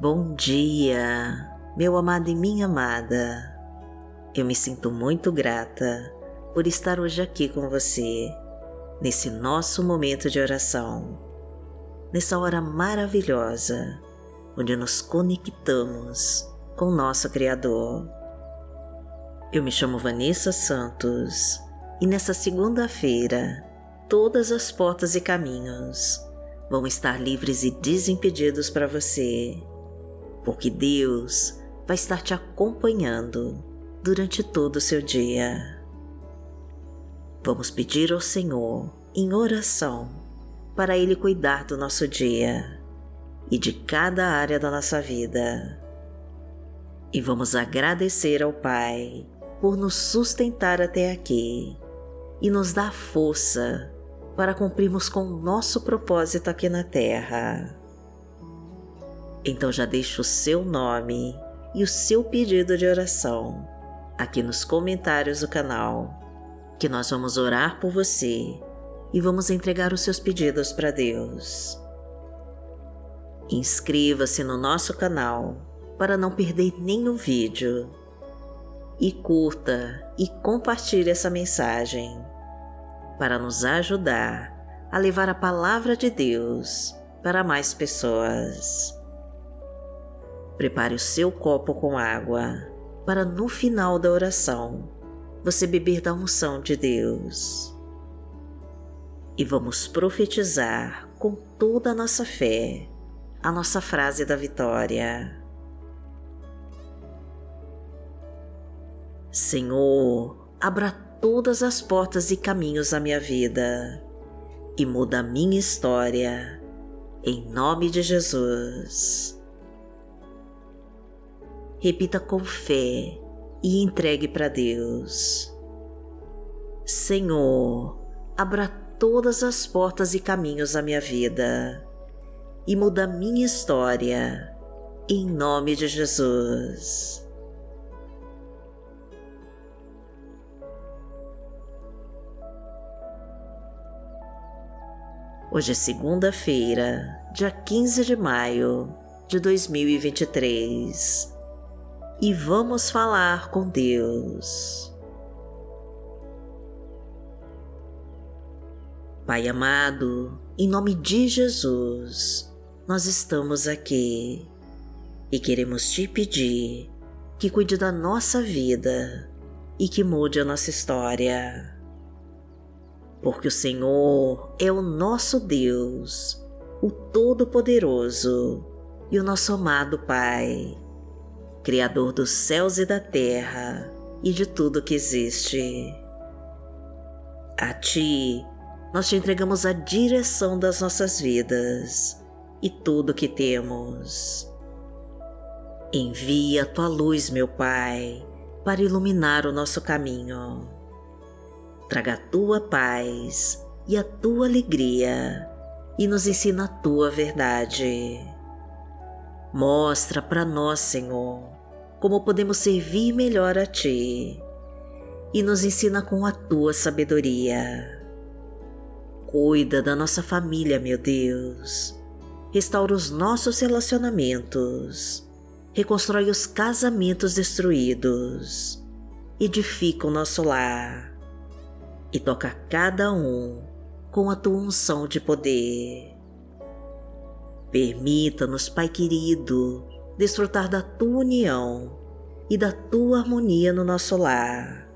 Bom dia, meu amado e minha amada. Eu me sinto muito grata por estar hoje aqui com você, nesse nosso momento de oração, nessa hora maravilhosa onde nos conectamos com nosso Criador. Eu me chamo Vanessa Santos e nessa segunda-feira todas as portas e caminhos vão estar livres e desimpedidos para você, porque Deus vai estar te acompanhando durante todo o seu dia. Vamos pedir ao Senhor, em oração, para Ele cuidar do nosso dia e de cada área da nossa vida. E vamos agradecer ao Pai por nos sustentar até aqui e nos dar força para cumprirmos com o nosso propósito aqui na Terra. Então já deixe o seu nome e o seu pedido de oração aqui nos comentários do canal que nós vamos orar por você e vamos entregar os seus pedidos para Deus. Inscreva-se no nosso canal para não perder nenhum vídeo e curta e compartilhe essa mensagem para nos ajudar a levar a palavra de Deus para mais pessoas. Prepare o seu copo com água para no final da oração você beber da unção de Deus. E vamos profetizar com toda a nossa fé a nossa frase da vitória. Senhor, abra todas as portas e caminhos da minha vida e muda a minha história, em nome de Jesus. Repita com fé e entregue para Deus. Senhor, abra todas as portas e caminhos da minha vida e muda minha história, em nome de Jesus. Hoje é segunda-feira, dia 15 de maio de 2023 e vamos falar com Deus. Pai amado, em nome de Jesus, nós estamos aqui e queremos te pedir que cuide da nossa vida e que mude a nossa história. Porque o Senhor é o nosso Deus, o Todo-Poderoso e o nosso amado Pai Criador dos céus e da terra e de tudo que existe. A Ti, nós te entregamos a direção das nossas vidas e tudo que temos. Envia a Tua luz, meu Pai, para iluminar o nosso caminho. Traga a Tua paz e a Tua alegria e nos ensina a Tua verdade. Mostra para nós, Senhor, como podemos servir melhor a Ti e nos ensina com a Tua sabedoria. Cuida da nossa família, meu Deus. Restaura os nossos relacionamentos. Reconstrói os casamentos destruídos. Edifica o nosso lar. E toca cada um com a tua unção de poder. Permita-nos, Pai querido, desfrutar da tua união e da tua harmonia no nosso lar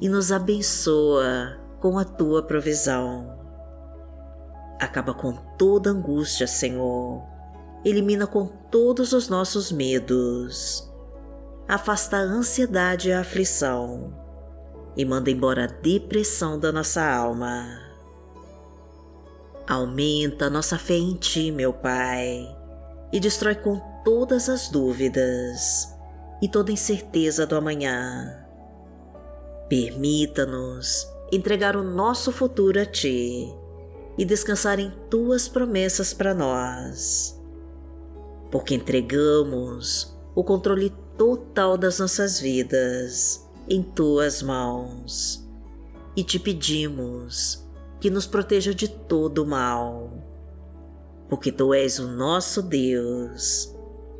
e nos abençoa com a tua provisão. Acaba com toda angústia, Senhor. Elimina com todos os nossos medos. Afasta a ansiedade e a aflição e manda embora a depressão da nossa alma. Aumenta nossa fé em Ti, meu Pai, e destrói com todas as dúvidas e toda incerteza do amanhã. Permita-nos entregar o nosso futuro a Ti e descansar em Tuas promessas para nós, porque entregamos o controle total das nossas vidas em Tuas mãos e te pedimos que nos proteja de todo o mal, porque Tu és o nosso Deus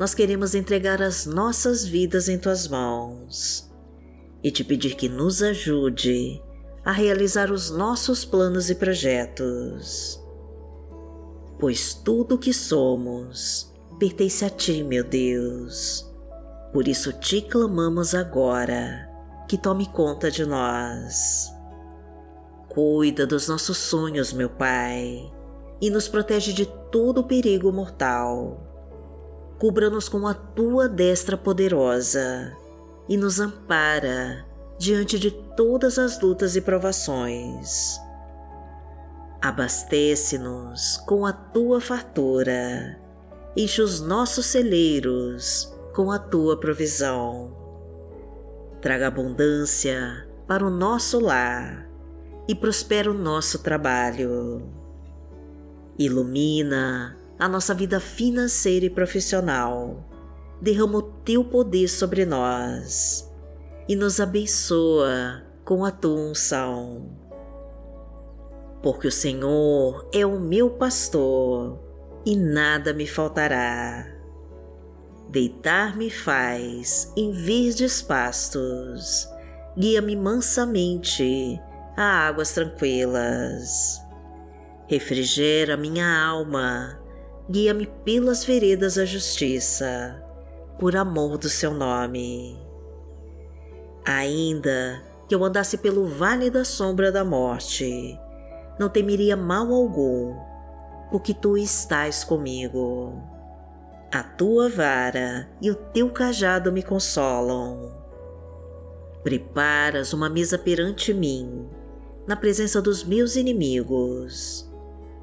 nós queremos entregar as nossas vidas em tuas mãos e te pedir que nos ajude a realizar os nossos planos e projetos. Pois tudo o que somos pertence a ti, meu Deus. Por isso te clamamos agora que tome conta de nós. Cuida dos nossos sonhos, meu Pai e nos protege de todo perigo mortal. Cubra-nos com a tua destra poderosa e nos ampara diante de todas as lutas e provações. Abastece-nos com a tua fartura, enche os nossos celeiros com a tua provisão. Traga abundância para o nosso lar e prospera o nosso trabalho Ilumina a nossa vida financeira e profissional. Derrama o teu poder sobre nós e nos abençoa com a tua unção. Porque o Senhor é o meu pastor e nada me faltará. Deitar-me faz em verdes pastos, guia-me mansamente a águas tranquilas refrigera minha alma, guia-me pelas veredas da justiça, por amor do seu nome. Ainda que eu andasse pelo vale da sombra da morte, não temeria mal algum, porque tu estás comigo. A tua vara e o teu cajado me consolam. Preparas uma mesa perante mim, na presença dos meus inimigos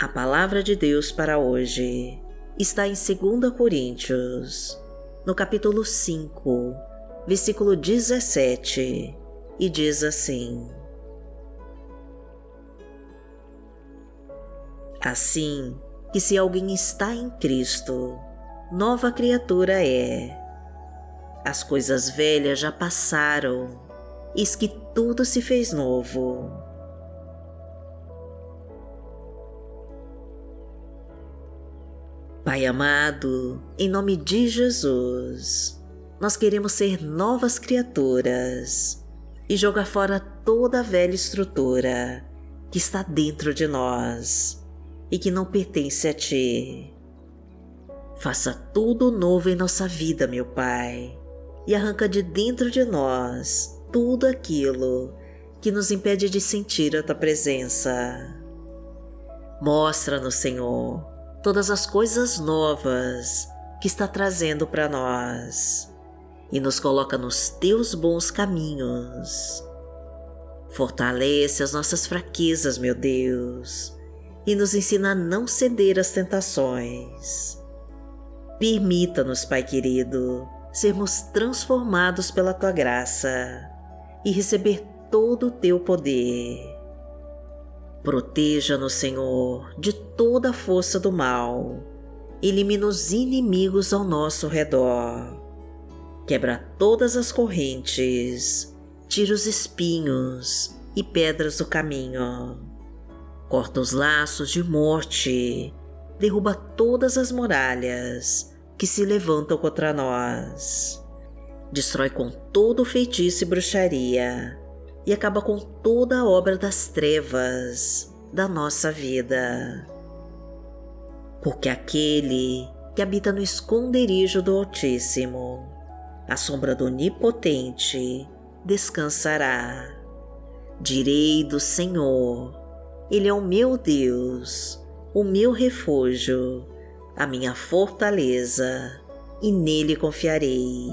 A palavra de Deus para hoje está em 2 Coríntios, no capítulo 5, versículo 17, e diz assim: Assim que se alguém está em Cristo, nova criatura é. As coisas velhas já passaram, eis que tudo se fez novo. Pai amado, em nome de Jesus, nós queremos ser novas criaturas e jogar fora toda a velha estrutura que está dentro de nós e que não pertence a Ti. Faça tudo novo em nossa vida, meu Pai, e arranca de dentro de nós tudo aquilo que nos impede de sentir a Tua presença. Mostra-nos, Senhor, todas as coisas novas que está trazendo para nós e nos coloca nos teus bons caminhos. Fortalece as nossas fraquezas, meu Deus, e nos ensina a não ceder às tentações. Permita-nos, Pai querido, sermos transformados pela tua graça e receber todo o teu poder Proteja-nos, Senhor, de toda a força do mal. Elimina os inimigos ao nosso redor. Quebra todas as correntes tira os espinhos e pedras do caminho. Corta os laços de morte, derruba todas as muralhas que se levantam contra nós. Destrói com todo feitiço e bruxaria e acaba com toda a obra das trevas da nossa vida. Porque aquele que habita no esconderijo do Altíssimo, a sombra do Onipotente, descansará. Direi do Senhor, Ele é o meu Deus, o meu refúgio, a minha fortaleza, e nele confiarei.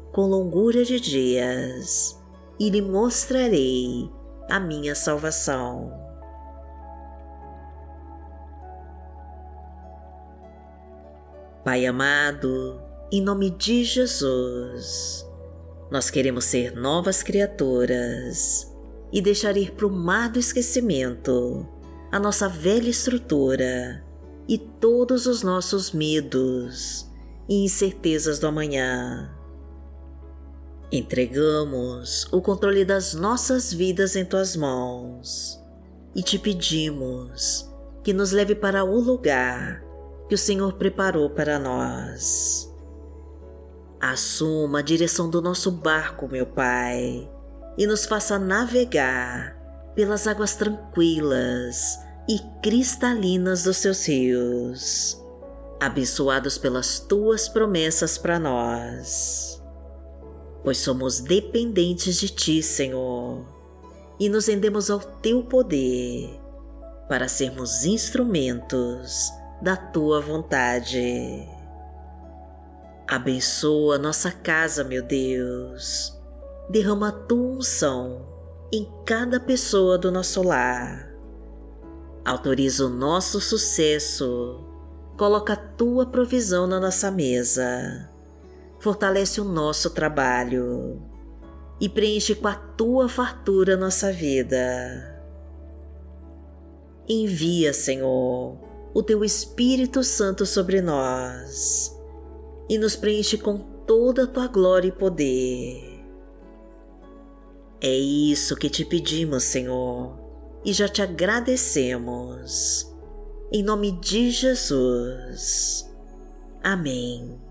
com longura de dias e lhe mostrarei a minha salvação. Pai amado, em nome de Jesus, nós queremos ser novas criaturas e deixar ir para o mar do esquecimento a nossa velha estrutura e todos os nossos medos e incertezas do amanhã Entregamos o controle das nossas vidas em tuas mãos e te pedimos que nos leve para o lugar que o Senhor preparou para nós. Assuma a direção do nosso barco, meu Pai, e nos faça navegar pelas águas tranquilas e cristalinas dos seus rios, abençoados pelas tuas promessas para nós pois somos dependentes de Ti, Senhor, e nos rendemos ao Teu poder para sermos instrumentos da Tua vontade. Abençoa nossa casa, meu Deus. Derrama a Tua unção em cada pessoa do nosso lar. Autoriza o nosso sucesso. Coloca a Tua provisão na nossa mesa fortalece o nosso trabalho e preenche com a tua fartura nossa vida. Envia, Senhor, o teu Espírito Santo sobre nós e nos preenche com toda a tua glória e poder. É isso que te pedimos, Senhor, e já te agradecemos. Em nome de Jesus. Amém.